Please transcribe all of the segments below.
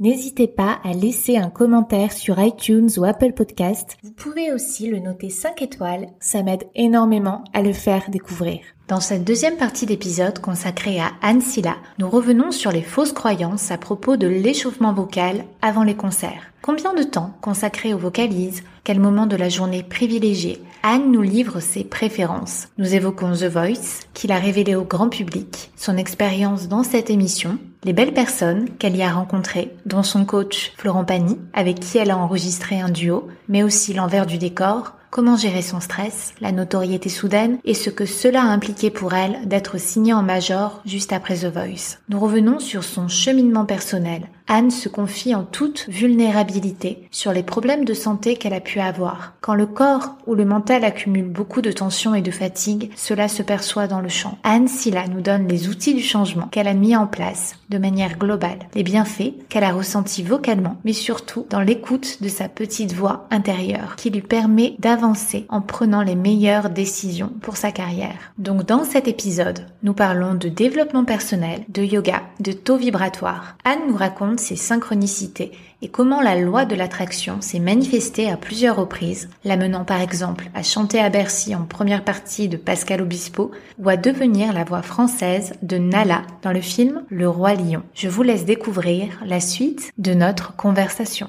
N'hésitez pas à laisser un commentaire sur iTunes ou Apple Podcast. Vous pouvez aussi le noter 5 étoiles, ça m'aide énormément à le faire découvrir. Dans cette deuxième partie d'épisode consacrée à Anne Silla, nous revenons sur les fausses croyances à propos de l'échauffement vocal avant les concerts. Combien de temps consacrer aux vocalises? Quel moment de la journée privilégié? Anne nous livre ses préférences. Nous évoquons The Voice, qu'il a révélé au grand public, son expérience dans cette émission, les belles personnes qu'elle y a rencontrées, dont son coach Florent Pagny, avec qui elle a enregistré un duo, mais aussi l'envers du décor, comment gérer son stress, la notoriété soudaine et ce que cela a impliqué pour elle d'être signée en major juste après The Voice. Nous revenons sur son cheminement personnel. Anne se confie en toute vulnérabilité sur les problèmes de santé qu'elle a pu avoir. Quand le corps ou le mental accumule beaucoup de tension et de fatigue, cela se perçoit dans le chant. Anne Silla nous donne les outils du changement qu'elle a mis en place de manière globale, les bienfaits qu'elle a ressentis vocalement, mais surtout dans l'écoute de sa petite voix intérieure qui lui permet d'avancer en prenant les meilleures décisions pour sa carrière. Donc dans cet épisode, nous parlons de développement personnel, de yoga, de taux vibratoire. Anne nous raconte ses synchronicités et comment la loi de l'attraction s'est manifestée à plusieurs reprises, l'amenant par exemple à chanter à Bercy en première partie de Pascal Obispo ou à devenir la voix française de Nala dans le film Le Roi Lion. Je vous laisse découvrir la suite de notre conversation.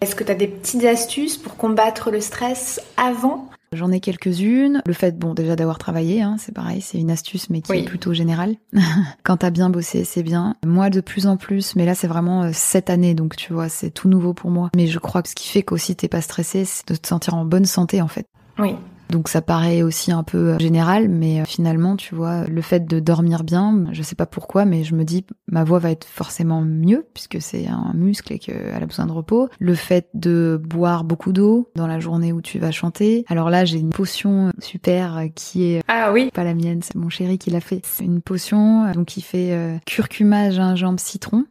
Est-ce que tu as des petites astuces pour combattre le stress avant J'en ai quelques-unes. Le fait, bon, déjà d'avoir travaillé, hein, c'est pareil, c'est une astuce, mais qui Oui. est plutôt générale. Quand t'as bien bossé, c'est bien. Moi, de plus en plus, mais là, c'est vraiment euh, cette année, donc tu vois, c'est tout nouveau pour moi. Mais je crois que ce qui fait qu'aussi t'es pas stressé, c'est de te sentir en bonne santé, en fait. Oui. Donc ça paraît aussi un peu euh, général, mais euh, finalement, tu vois, le fait de dormir bien, je sais pas pourquoi, mais je me dis ma voix va être forcément mieux puisque c'est un muscle et qu'elle a besoin de repos. Le fait de boire beaucoup d'eau dans la journée où tu vas chanter. Alors là, j'ai une potion super euh, qui est Ah oui. pas la mienne, c'est mon chéri qui l'a fait. C'est une potion donc qui fait euh, curcuma, gingembre, citron.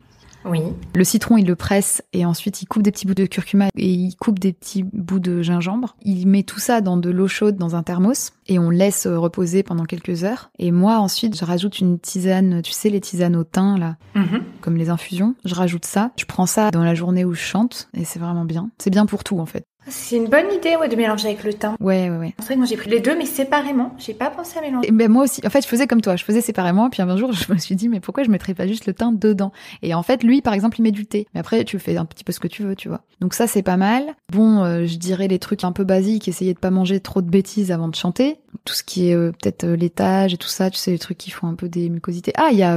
Oui. Le citron, il le presse et ensuite il coupe des petits bouts de curcuma et il coupe des petits bouts de gingembre. Il met tout ça dans de l'eau chaude dans un thermos et on laisse euh, reposer pendant quelques heures. Et moi ensuite, je rajoute une tisane, tu sais les tisanes au thym là, Mhm. comme les infusions. Je rajoute ça. Je prends ça dans la journée où je chante et c'est vraiment bien. C'est bien pour tout en fait. C'est une bonne idée ouais, de mélanger avec le thym. Ouais, ouais, ouais. C'est vrai que moi j'ai pris les deux mais séparément. J'ai pas pensé à mélanger. Et ben moi aussi, en fait, je faisais comme toi, je faisais séparément, puis un jour, je me suis dit, mais pourquoi je mettrais pas juste le thym dedans? Et en fait, lui, par exemple, il met du thé. Mais après, tu fais un petit peu ce que tu veux, tu vois. Donc ça, c'est pas mal. Bon, euh, je dirais les trucs un peu basiques, essayer de pas manger trop de bêtises avant de chanter. Tout ce qui est euh, peut-être euh, laitage et tout ça, tu sais, les trucs qui font un peu des mucosités. Ah, il y a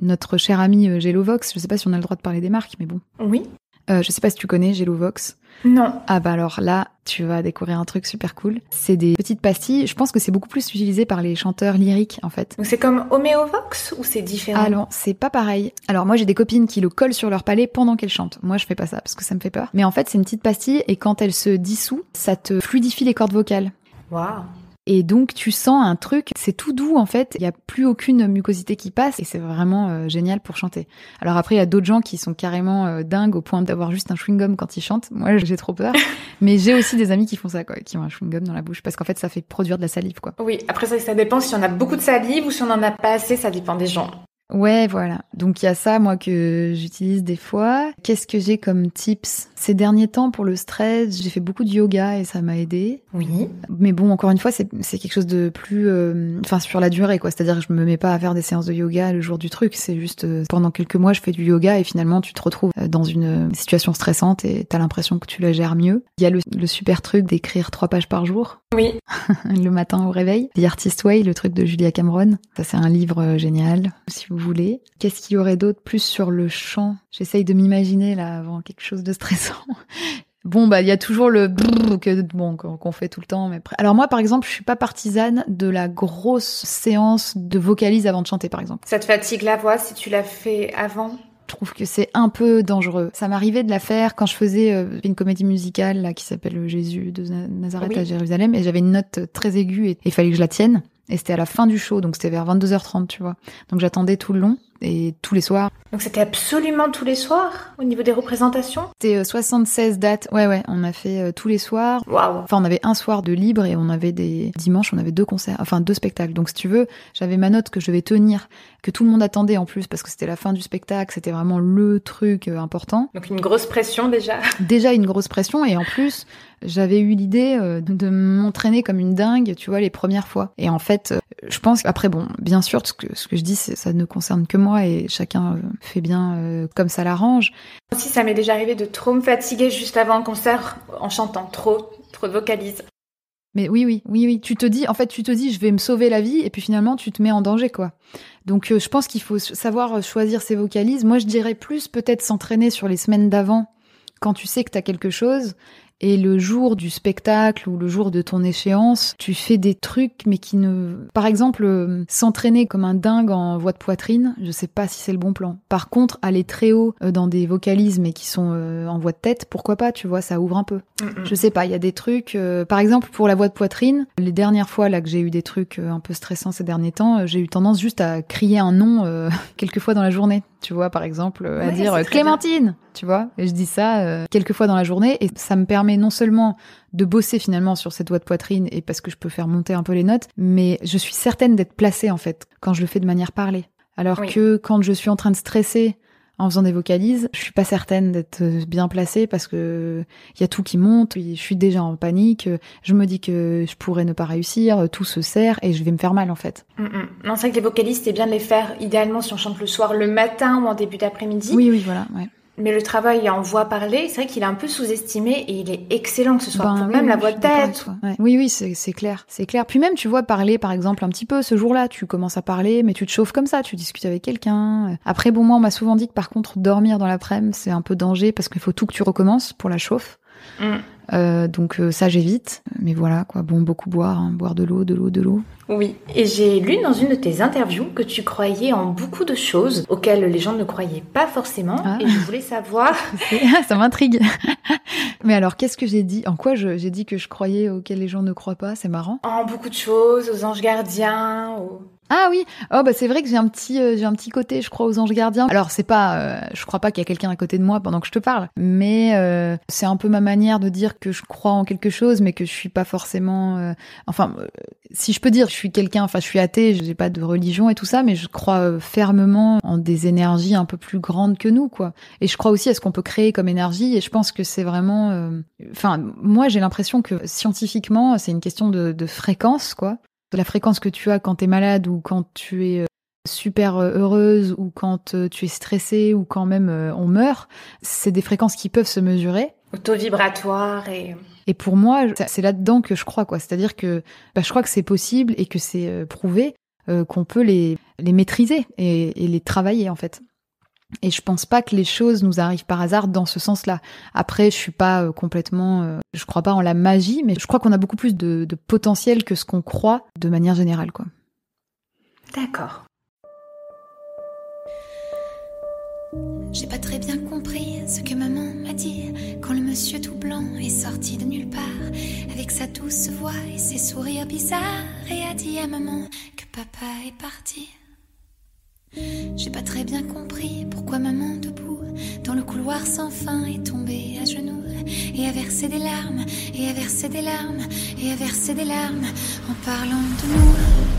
notre cher ami Gelovox, je sais pas si on a le droit de parler des marques, mais bon. Oui. Euh, je sais pas si tu connais Gelovox. Non. Ah bah alors là, tu vas découvrir un truc super cool. C'est des petites pastilles. Je pense que c'est beaucoup plus utilisé par les chanteurs lyriques en fait. Donc c'est comme Homéovox ou c'est différent? Ah non, c'est pas pareil. Alors moi j'ai des copines qui le collent sur leur palais pendant qu'elles chantent. Moi je fais pas ça parce que ça me fait peur. Mais en fait c'est une petite pastille et quand elle se dissout, ça te fluidifie les cordes vocales. Waouh. Et donc tu sens un truc, c'est tout doux en fait, il y a plus aucune mucosité qui passe et c'est vraiment euh, génial pour chanter. Alors après il y a d'autres gens qui sont carrément euh, dingues au point d'avoir juste un chewing gum quand ils chantent. Moi j'ai trop peur, mais j'ai aussi des amis qui font ça quoi, qui ont un chewing gum dans la bouche parce qu'en fait ça fait produire de la salive quoi. Oui, après ça, ça dépend si on a beaucoup de salive ou si on en a pas assez, ça dépend des gens. Ouais, voilà. Donc il y a ça, moi, que j'utilise des fois. Qu'est-ce que j'ai comme tips? Ces derniers temps, pour le stress, j'ai fait beaucoup de yoga et ça m'a aidé. Oui. Mais bon, encore une fois, c'est quelque chose de plus... euh, Enfin, sur la durée, quoi. C'est-à-dire que je me mets pas à faire des séances de yoga le jour du truc. C'est juste, euh, pendant quelques mois, je fais du yoga et finalement, tu te retrouves euh, dans une euh, situation stressante et t'as l'impression que tu la gères mieux. Il y a le, le super truc d'écrire trois pages par jour Oui. le matin au réveil. The Artist Way, le truc de Julia Cameron. Ça, c'est un livre génial, si vous voulez. Qu'est-ce qu'il y aurait d'autre plus sur le chant J'essaye de m'imaginer, là, avant quelque chose de stressant. Bon, bah, il y a toujours le que, bon, qu'on fait tout le temps. Mais... Alors moi, par exemple, je suis pas partisane de la grosse séance de vocalise avant de chanter, par exemple. Ça te fatigue la voix si tu l'as fait avant? Je trouve que c'est un peu dangereux. Ça m'arrivait de la faire quand je faisais euh, une comédie musicale là qui s'appelle Jésus de Na- Nazareth Oui. à Jérusalem et j'avais une note très aiguë et il fallait que je la tienne. Et c'était à la fin du show, donc c'était vers 22h30, tu vois. Donc j'attendais tout le long et tous les soirs. Donc c'était absolument tous les soirs au niveau des représentations? C'était 76 euh, dates. Ouais, ouais, on a fait euh, tous les soirs. Waouh Enfin, on avait un soir de libre et on avait des dimanches, on avait deux concerts, enfin deux spectacles. Donc si tu veux, j'avais ma note que je devais tenir, que tout le monde attendait en plus parce que c'était la fin du spectacle, c'était vraiment le truc euh, important. Donc une grosse pression déjà. Déjà une grosse pression et en plus, j'avais eu l'idée de m'entraîner comme une dingue, tu vois, les premières fois. Et en fait, je pense après bon, bien sûr, ce que ce que je dis, ça ne concerne que moi et chacun euh, fait bien euh, comme ça l'arrange. Aussi, ça m'est déjà arrivé de trop me fatiguer juste avant un concert en chantant trop, trop de vocalises. Mais oui, oui, oui, oui. Tu te dis, en fait, tu te dis, je vais me sauver la vie, et puis finalement, tu te mets en danger, quoi. Donc, euh, je pense qu'il faut savoir choisir ses vocalises. Moi, je dirais plus peut-être s'entraîner sur les semaines d'avant, quand tu sais que tu as quelque chose, et le jour du spectacle ou le jour de ton échéance, tu fais des trucs mais qui ne... Par exemple, euh, s'entraîner comme un dingue en voix de poitrine, je sais pas si c'est le bon plan. Par contre, aller très haut euh, dans des vocalises mais qui sont euh, en voix de tête, pourquoi pas, tu vois, ça ouvre un peu. Je sais pas, il y a des trucs... par exemple, pour la voix de poitrine, les dernières fois là que j'ai eu des trucs un peu stressants ces derniers temps, j'ai eu tendance juste à crier un nom quelques fois dans la journée tu vois, par exemple, à dire Clémentine, tu vois. Et je dis ça euh, quelques fois dans la journée et ça me permet non seulement de bosser finalement sur cette voix de poitrine et parce que je peux faire monter un peu les notes, mais je suis certaine d'être placée en fait quand je le fais de manière parlée. Alors que quand je suis en train de stresser en faisant des vocalises, je suis pas certaine d'être bien placée parce que il y a tout qui monte, je suis déjà en panique, je me dis que je pourrais ne pas réussir, tout se serre et je vais me faire mal en fait. Mm, mm. Non, c'est vrai que les vocalises, c'est bien de les faire idéalement si on chante le soir, le matin ou en début d'après-midi. Oui, oui, voilà, ouais. Mais le travail en voix parlée, c'est vrai qu'il est un peu sous-estimé et il est excellent que ce soit ben même la voix de tête. Oui, oui, c'est clair, c'est clair. Puis même, tu vois, parler, par exemple, un petit peu ce jour-là, tu commences à parler, mais tu te chauffes comme ça, tu discutes avec quelqu'un. Après, bon, moi, on m'a souvent dit que par contre, dormir dans l'après-midi, c'est un peu danger parce qu'il faut tout que tu recommences pour la chauffe. Mm. Euh, donc euh, ça j'évite, mais voilà quoi. Bon, beaucoup boire, hein. boire de l'eau, de l'eau, de l'eau. Oui, et j'ai lu dans une de tes interviews que tu croyais en beaucoup de choses auxquelles les gens ne croyaient pas forcément, ah. et je voulais savoir. ça m'intrigue. mais alors, qu'est-ce que j'ai dit? En quoi j'ai dit que je croyais auxquelles les gens ne croient pas? C'est marrant. En beaucoup de choses, aux anges gardiens, aux ah oui, oh bah c'est vrai que j'ai un petit euh, j'ai un petit côté, je crois aux anges gardiens. Alors c'est pas, euh, je crois pas qu'il y a quelqu'un à côté de moi pendant que je te parle, mais euh, c'est un peu ma manière de dire que je crois en quelque chose, mais que je suis pas forcément. enfin, si je peux dire, je suis quelqu'un, enfin je suis athée, j'ai pas de religion et tout ça, mais je crois fermement en des énergies un peu plus grandes que nous, quoi. Et je crois aussi à ce qu'on peut créer comme énergie, et je pense que c'est vraiment. Enfin, moi j'ai l'impression que scientifiquement, c'est une question de fréquence, quoi la fréquence que tu as quand tu es malade ou quand tu es euh, super euh, heureuse ou quand euh, tu es stressée ou quand même on meurt, c'est des fréquences qui peuvent se mesurer. Auto-vibratoire et... Et pour moi, c'est là-dedans que je crois, quoi. C'est-à-dire que bah, je crois que c'est possible et que c'est prouvé qu'on peut les, les maîtriser et, et les travailler, en fait. Et je pense pas que les choses nous arrivent par hasard dans ce sens-là. Après, je suis pas euh, complètement, euh, je crois pas en la magie, mais je crois qu'on a beaucoup plus de, de potentiel que ce qu'on croit de manière générale, quoi. D'accord. J'ai pas très bien compris ce que maman m'a dit quand le monsieur tout blanc est sorti de nulle part avec sa douce voix et ses sourires bizarres et a dit à maman que papa est parti. J'ai pas très bien compris pourquoi maman debout dans le couloir sans fin est tombée à genoux et a versé des larmes et a versé des larmes et a versé des larmes en parlant de nous.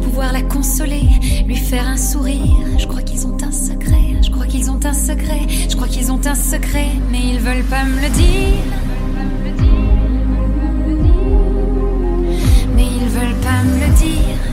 pouvoir la consoler, lui faire un sourire. Je crois qu'ils ont un secret, je crois qu'ils ont un secret, je crois qu'ils ont un secret, mais ils veulent pas me le dire. Mais ils veulent pas me le dire.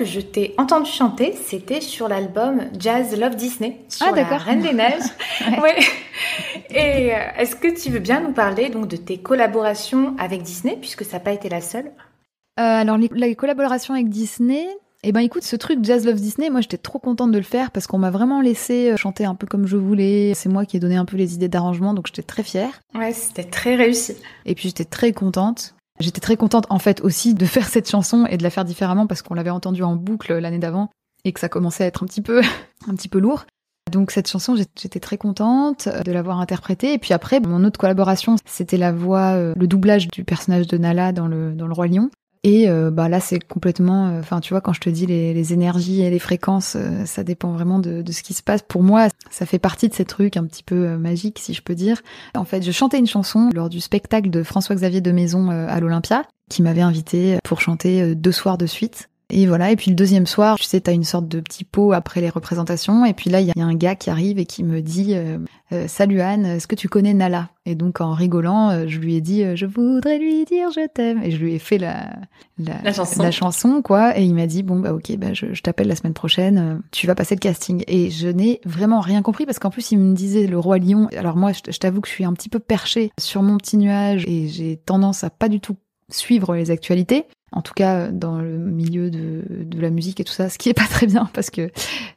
Que je t'ai entendu chanter, c'était sur l'album Jazz Love Disney sur ah, d'accord. la Reine des Neiges. ouais. Et euh, est-ce que tu veux bien nous parler donc de tes collaborations avec Disney puisque ça n'a pas été la seule? Euh, Alors les, la collaboration avec Disney, eh ben écoute, ce truc Jazz Love Disney, moi j'étais trop contente de le faire parce qu'on m'a vraiment laissé euh, chanter un peu comme je voulais. C'est moi qui ai donné un peu les idées d'arrangement, donc j'étais très fière. Ouais, c'était très réussi. Et puis j'étais très contente. J'étais très contente en fait aussi de faire cette chanson et de la faire différemment parce qu'on l'avait entendue en boucle l'année d'avant et que ça commençait à être un petit peu un petit peu lourd. Donc cette chanson, j'étais très contente de l'avoir interprétée. Et puis après, mon autre collaboration, c'était la voix, euh, le doublage du personnage de Nala dans le dans le Roi Lion. Et euh, bah là, c'est complètement. Euh, enfin, tu vois, quand je te dis les, énergies et les fréquences, euh, ça dépend vraiment de, de, ce qui se passe. Pour moi, ça fait partie de ces trucs un petit peu magiques, si je peux dire. En fait, je chantais une chanson lors du spectacle de François-Xavier de Maison à l'Olympia, qui m'avait invité pour chanter deux soirs de suite. Et voilà, et puis le deuxième soir, tu sais, t'as une sorte de petit pot après les représentations, et puis là, il y a un gars qui arrive et qui me dit euh, euh, Salut Anne, est-ce que tu connais Nala ?» Et donc en rigolant, euh, je lui ai dit Je voudrais lui dire je t'aime », et je lui ai fait la, la, chanson. la chanson, quoi, et il m'a dit « Bon, bah ok, bah, je, je t'appelle la semaine prochaine, tu vas passer le casting. » Et je n'ai vraiment rien compris, parce qu'en plus, il me disait « Le Roi Lion », alors moi, je, je t'avoue que je suis un petit peu perchée sur mon petit nuage, et j'ai tendance à pas du tout suivre les actualités en tout cas dans le milieu de, de, la musique et tout ça, ce qui est pas très bien parce que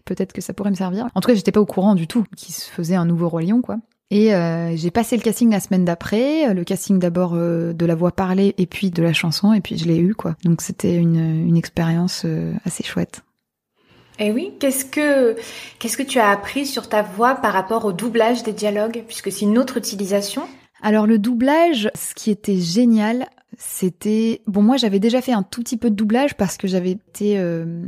peut-être que ça pourrait me servir. En tout cas, j'étais pas au courant du tout qu'il se faisait un nouveau roi lion, quoi. Et euh, j'ai passé le casting la semaine d'après, le casting d'abord euh, de la voix parlée et puis de la chanson, et puis je l'ai eu, quoi. Donc c'était une, une expérience euh, assez chouette. Et oui, qu'est-ce que qu'est-ce que tu as appris sur ta voix par rapport au doublage des dialogues, puisque c'est une autre utilisation alors le doublage, ce qui était génial, c'était bon moi j'avais déjà fait un tout petit peu de doublage parce que j'avais été euh,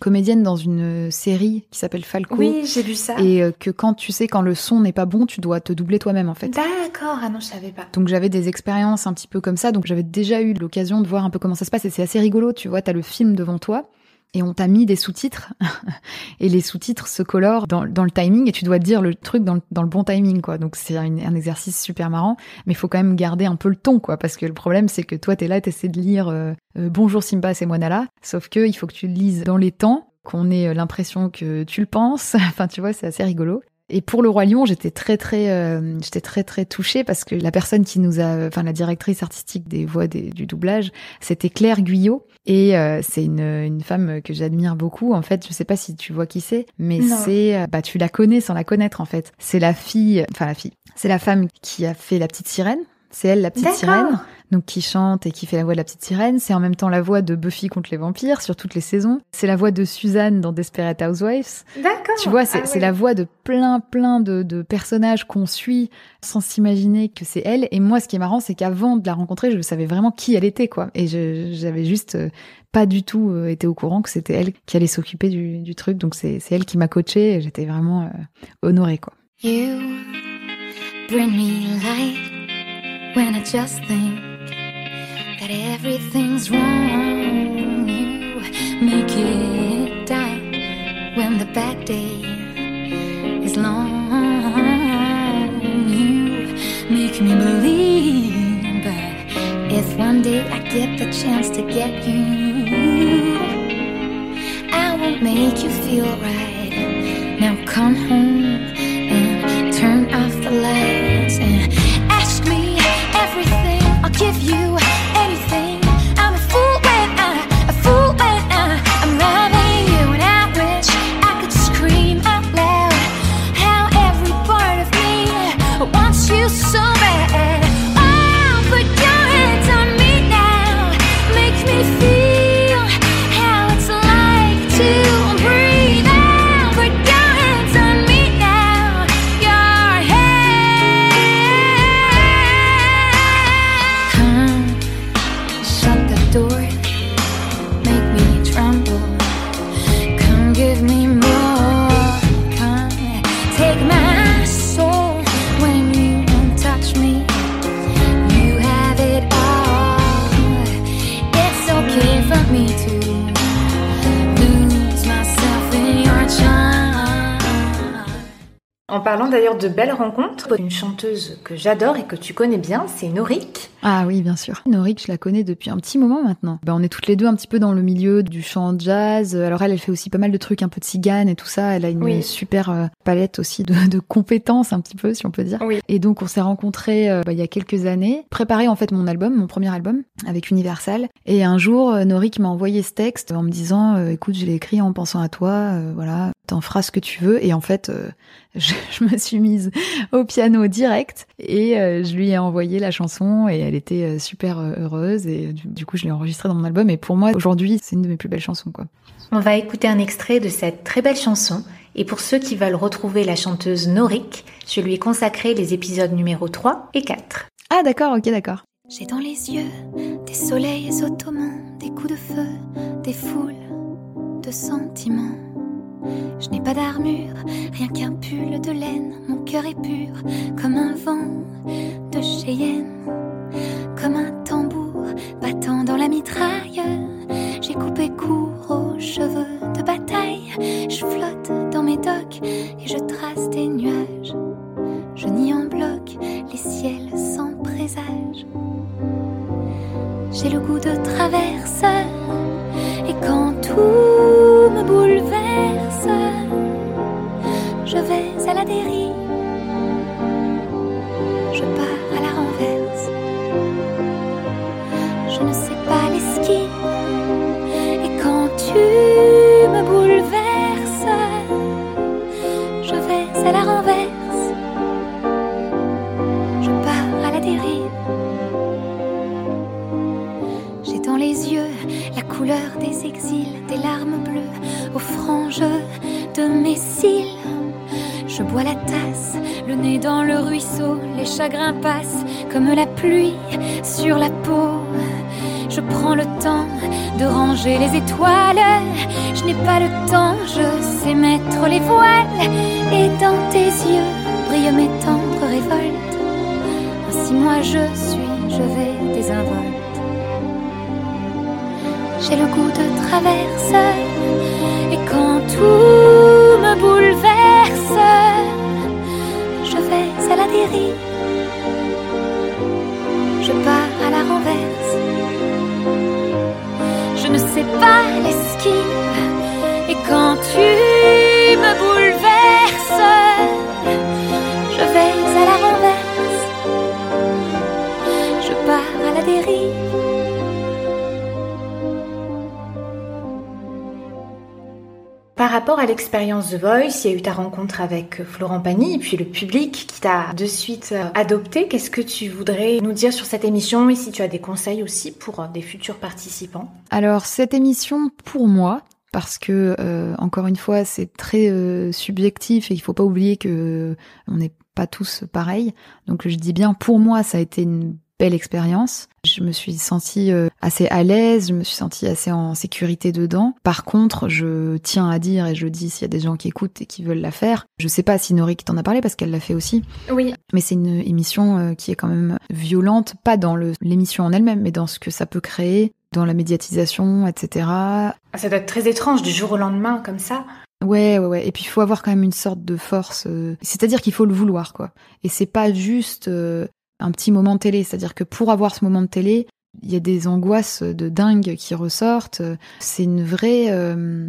comédienne dans une série qui s'appelle Falco. Oui, j'ai vu ça. Et euh, que quand tu sais quand le son n'est pas bon, tu dois te doubler toi-même en fait. D'accord, ah non, je savais pas. Donc j'avais des expériences un petit peu comme ça, donc j'avais déjà eu l'occasion de voir un peu comment ça se passe et c'est assez rigolo, tu vois, t'as le film devant toi et on t'a mis des sous-titres. Et les sous-titres se colorent dans, dans, le timing et tu dois dire le truc dans le, dans le bon timing quoi. Donc c'est un, exercice super marrant. Mais il faut quand même garder un peu le ton quoi. Parce que le problème c'est que toi t'es là t'essaies de lire euh, euh, bonjour Simba c'est moi Nala. Sauf que il faut que tu le lises dans les temps qu'on ait euh, l'impression que tu le penses. Enfin tu vois c'est assez rigolo et pour le roi lion, j'étais très très euh, j'étais très très touchée parce que la personne qui nous a enfin la directrice artistique des voix du doublage, c'était Claire Guyot et euh, c'est une, une femme que j'admire beaucoup en fait, je sais pas si tu vois qui c'est, mais c'est euh, bah tu la connais sans la connaître en fait. C'est la fille enfin la fille. C'est la femme qui a fait la petite sirène c'est elle la petite sirène, donc qui chante et qui fait la voix de la petite sirène. C'est en même temps la voix de Buffy contre les vampires sur toutes les saisons. C'est la voix de Suzanne dans Desperate Housewives. D'accord. Tu vois, c'est ah la voix de plein plein de, de personnages qu'on suit sans s'imaginer que c'est elle. Et moi, ce qui est marrant, c'est qu'avant de la rencontrer, je savais vraiment qui elle était, quoi. Et j'avais juste euh, pas du tout euh, été au courant que c'était elle qui allait s'occuper du, du, truc. Donc c'est elle qui m'a coachée et j'étais vraiment euh, honorée, quoi. You bring me light. When I just think that everything's wrong. You make it die when the bad day is long. You make me believe that if one day I get the chance to get you, I won't make you feel right. Now come home d'ailleurs de belles rencontres, une chanteuse que j'adore et que tu connais bien, c'est Norik. Ah oui, bien sûr. Norik, je la connais depuis un petit moment maintenant. Ben, on est toutes les deux un petit peu dans le milieu du chant jazz. Alors elle, elle fait aussi pas mal de trucs, un peu de cigane et tout ça. Elle a une super euh, palette aussi de, compétences, un petit peu, si on peut dire. Oui. Et donc on s'est rencontrés euh, bah, il y a quelques années, préparé en fait mon album, mon premier album avec Universal. Et un jour, euh, Norik m'a envoyé ce texte en me disant, écoute, je l'ai écrit en pensant à toi, voilà, t'en feras ce que tu veux. Et en fait, je, je, me suis mise au piano direct et je lui ai envoyé la chanson et elle était euh, super euh, heureuse et du coup je l'ai enregistrée dans mon album et pour moi aujourd'hui c'est une de mes plus belles chansons quoi. On va écouter un extrait de cette très belle chanson et pour ceux qui veulent retrouver la chanteuse Norik, je lui ai consacré les épisodes numéro 3 et 4. Ah d'accord, ok d'accord. J'ai dans les yeux des soleils ottomans, des coups de feu, des foules de sentiments. Je n'ai pas d'armure, rien qu'un pull de laine. Mon cœur est pur comme un vent de Cheyenne, comme un je n'ai pas le temps, je sais mettre les voiles, et dans tes yeux brillent mes tendres révoltes. Ainsi moi je suis, je vais désinvolte. J'ai le goût de traverse et quand tout me bouleverse, je vais à la dérive. Sais pas l'esquive. Et quand tu me bouleverses, Par rapport à l'expérience The Voice, il y a eu ta rencontre avec Florent Pagny et puis le public qui t'a de suite euh, adopté. Qu'est-ce que tu voudrais nous dire sur cette émission et si tu as des conseils aussi pour euh, des futurs participants? Alors cette émission, pour moi, parce que euh, encore une fois, c'est très euh, subjectif et il faut pas oublier que on n'est pas tous pareils. Donc je dis bien, pour moi, ça a été une belle expérience. Je me suis sentie euh, assez à l'aise, je me suis sentie assez en sécurité dedans. Par contre, je tiens à dire et je dis s'il y a des gens qui écoutent et qui veulent la faire, je sais pas si Norik t'en a parlé parce qu'elle l'a fait aussi. Oui. Mais c'est une émission euh, qui est quand même violente, pas dans l'émission en elle-même, mais dans ce que ça peut créer, dans la médiatisation, etc. Ah, Ça doit être très étrange du jour au lendemain comme ça. Ouais, ouais, ouais. Et puis il faut avoir quand même une sorte de force. euh, C'est-à-dire qu'il faut le vouloir, quoi. Et c'est pas juste euh, un petit moment télé. C'est-à-dire que pour avoir ce moment de télé, il y a des angoisses de dingue qui ressortent. C'est une vraie. euh,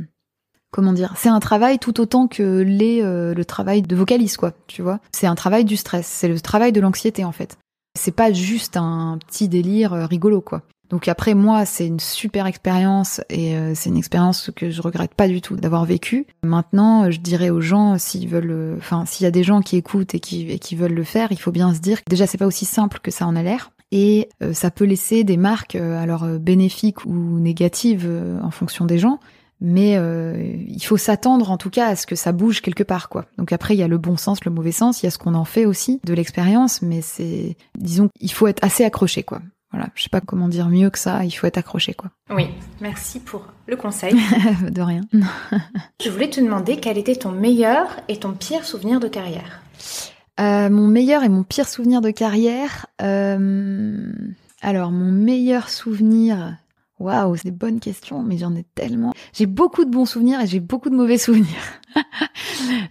Comment dire C'est un travail tout autant que les, euh, le travail de vocaliste, quoi. Tu vois C'est un travail du stress. C'est le travail de l'anxiété, en fait. C'est pas juste un petit délire euh, rigolo, quoi. Donc après moi, c'est une super expérience et euh, c'est une expérience que je regrette pas du tout d'avoir vécue. Maintenant, je dirais aux gens s'ils veulent, euh, enfin s'il y a des gens qui écoutent et qui, et qui veulent le faire, il faut bien se dire que déjà c'est pas aussi simple que ça en a l'air et euh, ça peut laisser des marques alors bénéfiques ou négatives en fonction des gens. Mais euh, il faut s'attendre en tout cas à ce que ça bouge quelque part quoi. Donc après il y a le bon sens, le mauvais sens, il y a ce qu'on en fait aussi de l'expérience, mais c'est disons il faut être assez accroché quoi. Voilà, je sais pas comment dire mieux que ça, il faut être accroché quoi. Oui. Merci pour le conseil. de rien. Je voulais te demander quel était ton meilleur et ton pire souvenir de carrière. Euh, mon meilleur et mon pire souvenir de carrière. euh, Alors, mon meilleur souvenir. Waouh, c'est des bonnes questions, mais j'en ai tellement. J'ai beaucoup de bons souvenirs et j'ai beaucoup de mauvais souvenirs.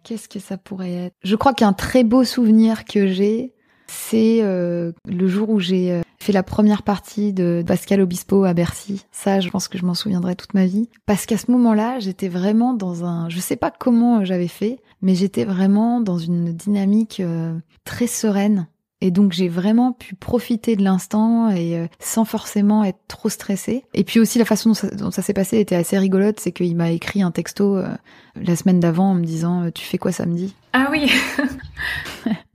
Qu'est-ce que ça pourrait être? Je crois qu'un très beau souvenir que j'ai, c'est euh, le jour où j'ai euh, fait la première partie de Pascal Obispo à Bercy. Ça, je pense que je m'en souviendrai toute ma vie. Parce qu'à ce moment-là, j'étais vraiment dans un... Je sais pas comment j'avais fait, mais j'étais vraiment dans une dynamique euh, très sereine. Et donc j'ai vraiment pu profiter de l'instant et sans forcément être trop stressée. Et puis aussi la façon dont ça, s'est passé était assez rigolote, c'est qu'il m'a écrit un texto la semaine d'avant en me disant tu fais quoi samedi? Ah oui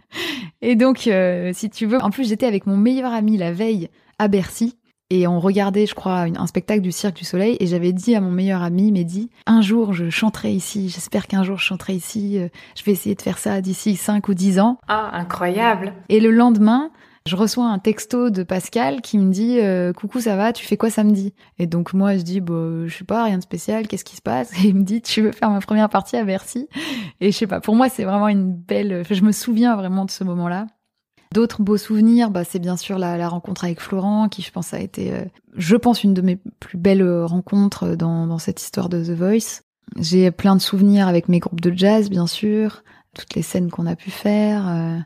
Et donc, euh, si tu veux, en plus j'étais avec mon meilleur ami la veille à Bercy. Et on regardait, je crois, un spectacle du Cirque du Soleil. Et j'avais dit à mon meilleur ami, Mehdi, un jour je chanterai ici. J'espère qu'un jour je chanterai ici. Euh, je vais essayer de faire ça d'ici 5 ou 10 ans. Ah, incroyable. Et le lendemain, je reçois un texto de Pascal qui me dit euh, coucou ça va tu fais quoi samedi? Et donc moi je dis bah je sais pas rien de spécial qu'est-ce qui se passe? Et il me dit tu veux faire ma première partie à Bercy? Et je sais pas pour moi c'est vraiment une belle je me souviens vraiment de ce moment-là D'autres beaux souvenirs, bah, c'est bien sûr la, rencontre avec Florent, qui je pense a été, euh, je pense, une de mes plus belles rencontres dans, dans cette histoire de The Voice. J'ai plein de souvenirs avec mes groupes de jazz, bien sûr, toutes les scènes qu'on a pu faire.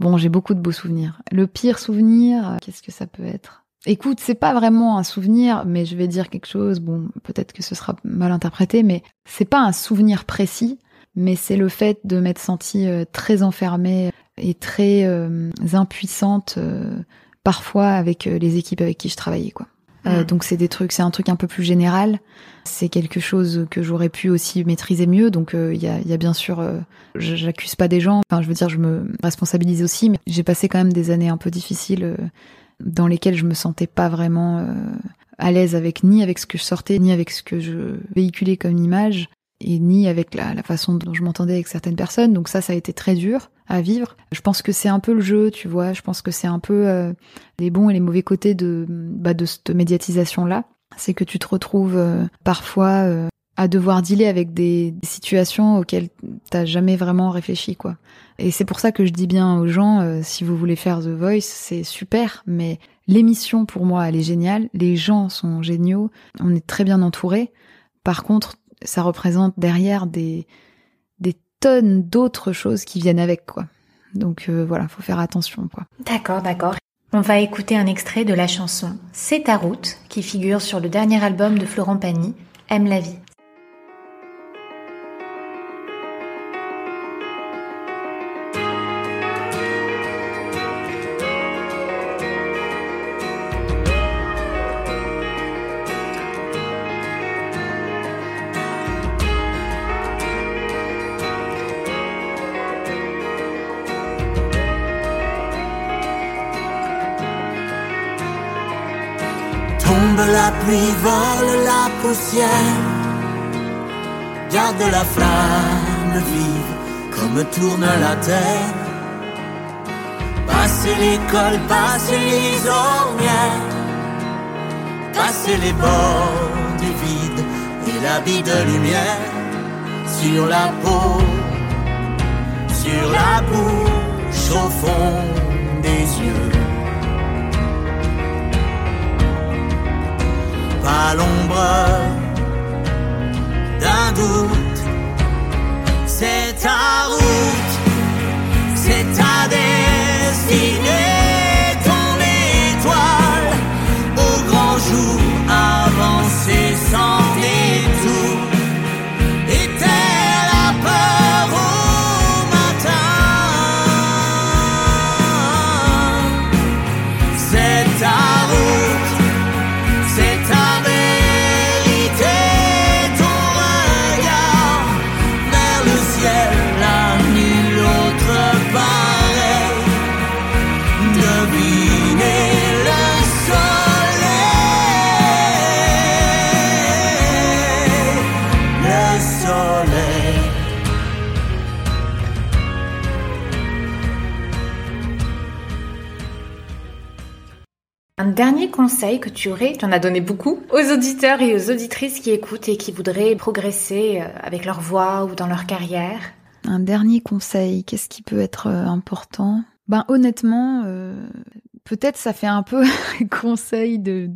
Euh, Bon, j'ai beaucoup de beaux souvenirs. Le pire souvenir, euh, qu'est-ce que ça peut être? Écoute, c'est pas vraiment un souvenir, mais je vais dire quelque chose. Bon, peut-être que ce sera mal interprété, mais c'est pas un souvenir précis, mais c'est le fait de m'être sentie euh, très enfermée et très euh, impuissante parfois avec les équipes avec qui je travaillais, quoi. Euh, donc c'est des trucs, c'est un truc un peu plus général. C'est quelque chose que j'aurais pu aussi maîtriser mieux. Donc euh, il y, a, y, a, bien sûr, euh, j'accuse pas des gens. Enfin, je veux dire, je me responsabilise aussi. Mais j'ai passé quand même des années un peu difficiles dans lesquelles je me sentais pas vraiment à l'aise avec ni avec ce que je sortais, ni avec ce que je véhiculais comme image et ni avec la, la façon dont je m'entendais avec certaines personnes. Donc ça, ça a été très dur à vivre. Je pense que c'est un peu le jeu, tu vois. Je pense que c'est un peu euh, les bons et les mauvais côtés de, bah, de cette médiatisation-là. C'est que tu te retrouves euh, parfois euh, à devoir dealer avec des, des situations auxquelles t'as jamais vraiment réfléchi, quoi. Et c'est pour ça que je dis bien aux gens, si vous voulez faire The Voice, c'est super, mais l'émission pour moi, elle est géniale. Les gens sont géniaux. On est très bien entourés. Par contre, ça représente derrière des, des tonnes d'autres choses qui viennent avec, quoi. Donc euh, voilà, faut faire attention, quoi. D'accord, d'accord. On va écouter un extrait de la chanson C'est ta route, qui figure sur le dernier album de Florent Pagny, Aime la vie. La pluie, vole la poussière. Garde la flamme vive comme tourne la terre. Passez l'école, passez les ornières. Passez les bords du vide et l'habit de lumière sur la peau, sur la bouche, au fond des yeux. L'ombre dernier conseil que tu aurais, tu en as donné beaucoup, aux auditeurs et aux auditrices qui écoutent et qui voudraient progresser euh, avec leur voix ou dans leur carrière. Un dernier conseil, qu'est-ce qui peut être euh, important? Ben honnêtement, euh, peut-être ça fait un peu conseil de,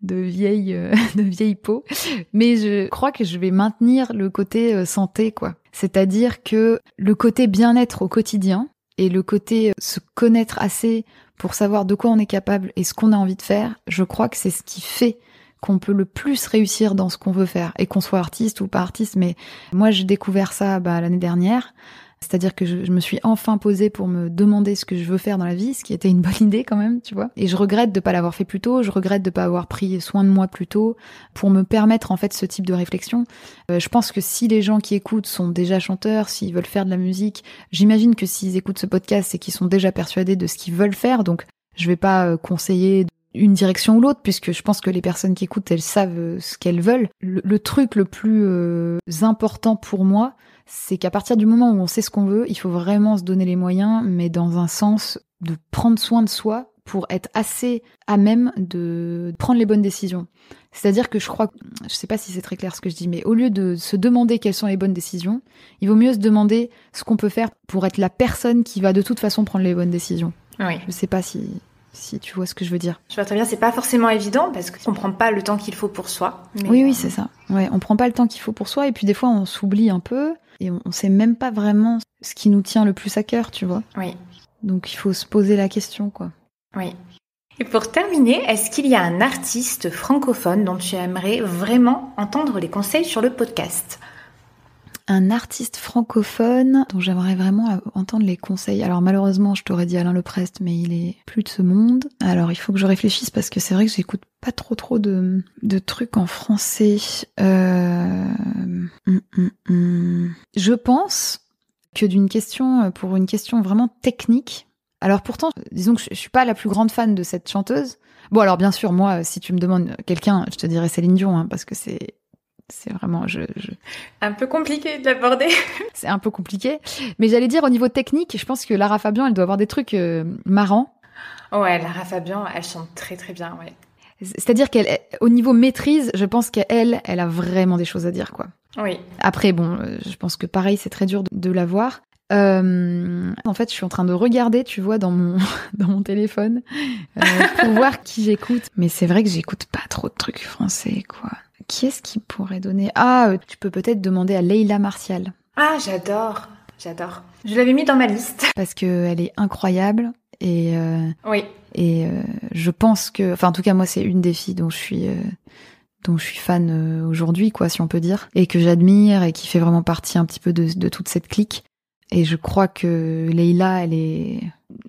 de, vieille de vieille peau, mais je crois que je vais maintenir le côté santé quoi. C'est-à-dire que le côté bien-être au quotidien et le côté se connaître assez pour savoir de quoi on est capable et ce qu'on a envie de faire, je crois que c'est ce qui fait qu'on peut le plus réussir dans ce qu'on veut faire et qu'on soit artiste ou pas artiste. Mais moi, j'ai découvert ça bah, l'année dernière. C'est-à-dire que je, me suis enfin posée pour me demander ce que je veux faire dans la vie, ce qui était une bonne idée quand même, tu vois. Et je regrette de pas l'avoir fait plus tôt, je regrette de pas avoir pris soin de moi plus tôt pour me permettre en fait ce type de réflexion. Euh, je pense que si les gens qui écoutent sont déjà chanteurs, s'ils veulent faire de la musique, j'imagine que s'ils écoutent ce podcast, c'est qu'ils sont déjà persuadés de ce qu'ils veulent faire. Donc je vais pas euh, conseiller une direction ou l'autre, puisque je pense que les personnes qui écoutent, elles savent euh, ce qu'elles veulent. Le, truc le plus euh, important pour moi, c'est qu'à partir du moment où on sait ce qu'on veut, il faut vraiment se donner les moyens, mais dans un sens de prendre soin de soi pour être assez à même de prendre les bonnes décisions. C'est-à-dire que je crois, je sais pas si c'est très clair ce que je dis, mais au lieu de se demander quelles sont les bonnes décisions, il vaut mieux se demander ce qu'on peut faire pour être la personne qui va de toute façon prendre les bonnes décisions. Oui. Je sais pas si si tu vois ce que je veux dire. Je vois très bien, c'est pas forcément évident parce qu'on prend pas le temps qu'il faut pour soi. Oui, oui, c'est ça. Ouais, on prend pas le temps qu'il faut pour soi et puis des fois on s'oublie un peu et on, sait même pas vraiment ce qui nous tient le plus à cœur, tu vois. Oui. Donc il faut se poser la question, quoi. Oui. Et pour terminer, est-ce qu'il y a un artiste francophone dont tu aimerais vraiment entendre les conseils sur le podcast? Un artiste francophone dont j'aimerais vraiment entendre les conseils. Alors malheureusement, je t'aurais dit Alain Leprest, mais il est plus de ce monde. Alors il faut que je réfléchisse parce que c'est vrai que j'écoute pas trop trop de, de trucs en français. Euh... Hum, hum, hum. Je pense que d'une question, pour une question vraiment technique. Alors pourtant, disons que je, suis pas la plus grande fan de cette chanteuse. Bon alors bien sûr, moi, si tu me demandes quelqu'un, je te dirais Céline Dion, hein, parce que c'est c'est vraiment je, un peu compliqué de l'aborder. c'est un peu compliqué, mais j'allais dire au niveau technique, je pense que Lara Fabian, elle doit avoir des trucs euh, marrants. Ouais, Lara Fabian, elle chante très très bien, ouais. C'est-à-dire qu'elle, au niveau maîtrise, je pense qu'elle, elle a vraiment des choses à dire, quoi. Oui. Après, bon, euh, je pense que pareil, c'est très dur de, la voir. Euh, en fait, je suis en train de regarder, tu vois, dans mon dans mon téléphone pour voir qui j'écoute. Mais c'est vrai que j'écoute pas trop de trucs français, quoi. Qui est-ce qui pourrait donner? Ah, euh, tu peux peut-être demander à Leila Martial. Ah, j'adore, j'adore. Je l'avais mis dans ma liste. Parce qu'elle est incroyable et euh, oui. Et euh, je pense que, enfin en tout cas moi c'est une des filles dont je suis dont je suis fan aujourd'hui quoi si on peut dire et que j'admire et qui fait vraiment partie un petit peu de, de toute cette clique. Et je crois que Leila, elle est.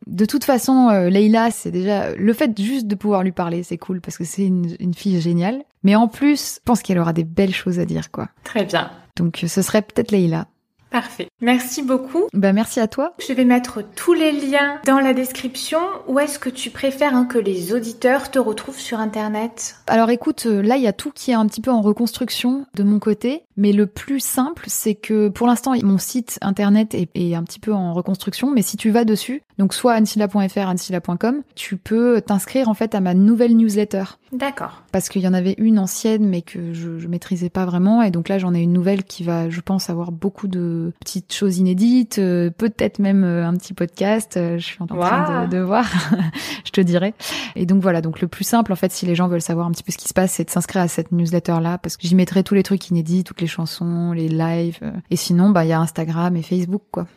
De toute façon, euh, Leila, c'est déjà le fait juste de pouvoir lui parler, c'est cool parce que c'est une, une, fille géniale. Mais en plus, je pense qu'elle aura des belles choses à dire, quoi. Très bien. Donc, ce serait peut-être Leila. Parfait. Merci beaucoup. Bah merci à toi. Je vais mettre tous les liens dans la description. Ou est-ce que tu préfères hein, que les auditeurs te retrouvent sur Internet? Alors écoute, euh, là il y a tout qui est un petit peu en reconstruction de mon côté. Mais le plus simple, c'est que pour l'instant, mon site internet est, un petit peu en reconstruction. Mais si tu vas dessus, donc soit ansila.fr, ansila.com, tu peux t'inscrire en fait à ma nouvelle newsletter. D'accord. Parce qu'il y en avait une ancienne, mais que je, je maîtrisais pas vraiment. Et donc là, j'en ai une nouvelle qui va, je pense, avoir beaucoup de petites choses inédites, euh, peut-être même euh, un petit podcast. Euh, je suis en train de, de, voir, je te dirai. Et donc voilà, donc le plus simple, en fait, si les gens veulent savoir un petit peu ce qui se passe, c'est de s'inscrire à cette newsletter-là, parce que j'y mettrai tous les trucs inédits, toutes les chansons, les lives. Euh. Et sinon, bah, il y a Instagram et Facebook, quoi.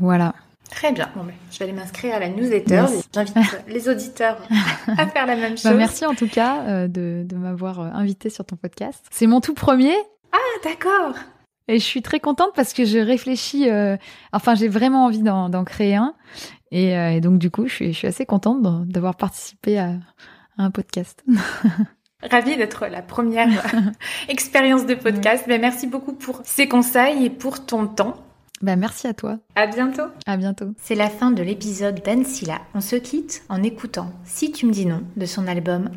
Voilà. Très bien. Bon, ben, je vais aller m'inscrire à la newsletter. J'invite les auditeurs à faire la même bah, chose. merci en tout cas euh, de, de m'avoir euh, invité sur ton podcast. C'est mon tout premier. Ah, d'accord. Et je suis très contente parce que je réfléchis. enfin, j'ai vraiment envie d'en créer un. Et, donc, du coup, je suis, je suis assez contente d'avoir participé à, à un podcast. Ravie d'être la première expérience de podcast. Ben, merci beaucoup pour ces conseils et pour ton temps. Ben, merci à toi. À bientôt. À bientôt. C'est la fin de l'épisode d'Ansila. On se quitte en écoutant Si tu me dis non de son album.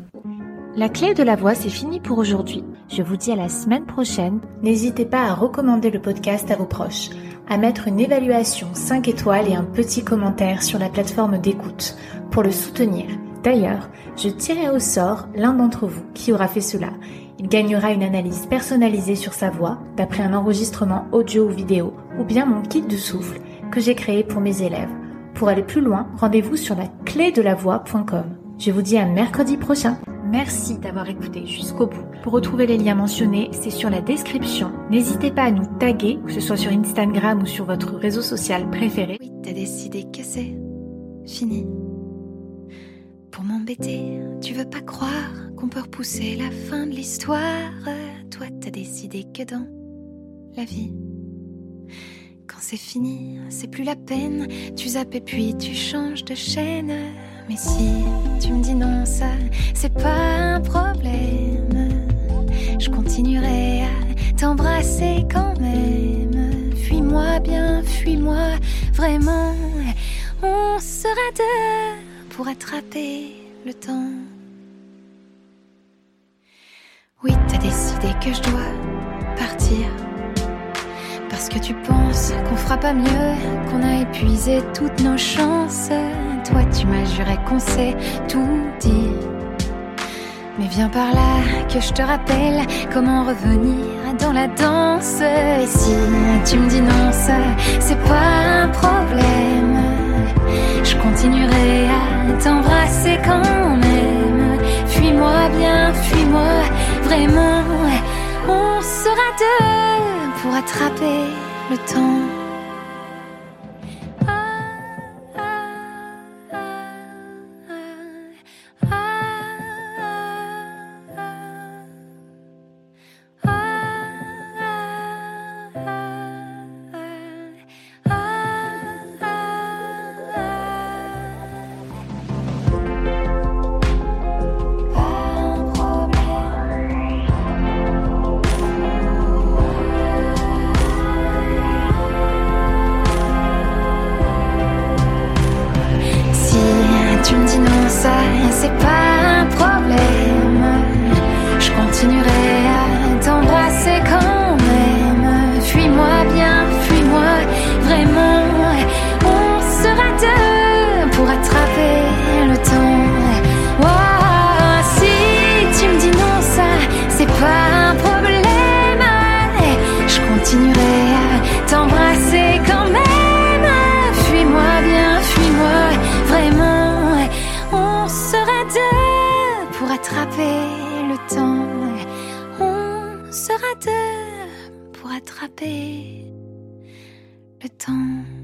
La clé de la voix, c'est fini pour aujourd'hui. Je vous dis à la semaine prochaine. N'hésitez pas à recommander le podcast à vos proches, à mettre une évaluation 5 étoiles et un petit commentaire sur la plateforme d'écoute pour le soutenir D'ailleurs, je tirerai au sort l'un d'entre vous qui aura fait cela. Il gagnera une analyse personnalisée sur sa voix d'après un enregistrement audio ou vidéo ou bien mon kit de souffle que j'ai créé pour mes élèves. Pour aller plus loin, rendez-vous sur la clé de la voix.com. Je vous dis à mercredi prochain. Merci d'avoir écouté jusqu'au bout. Pour retrouver les liens mentionnés, c'est sur la description. N'hésitez pas à nous taguer, que ce soit sur Instagram ou sur votre réseau social préféré. Oui, t'as décidé que c'est fini. Tu veux pas croire qu'on peut repousser la fin de l'histoire? Toi, t'as décidé que dans la vie, quand c'est fini, c'est plus la peine. Tu zappes et puis tu changes de chaîne. Mais si tu me dis non, ça, c'est pas un problème. Je continuerai à t'embrasser quand même. Fuis-moi bien, fuis-moi vraiment. On sera deux pour attraper le temps. Oui, t'as décidé que je dois partir. Parce que tu penses qu'on fera pas mieux, qu'on a épuisé toutes nos chances. Toi, tu m'as juré qu'on sait tout dire. Mais viens par là, que je te rappelle comment revenir dans la danse. Et si tu me dis non, ça, c'est pas un problème. Je continuerai à t'embrasser quand même. Fuis-moi bien, fuis-moi vraiment. On sera deux pour attraper le temps. Continuerai à t'embrasser quand même. Fuis-moi bien, fuis-moi vraiment. On sera deux pour attraper le temps. On sera deux pour attraper le temps.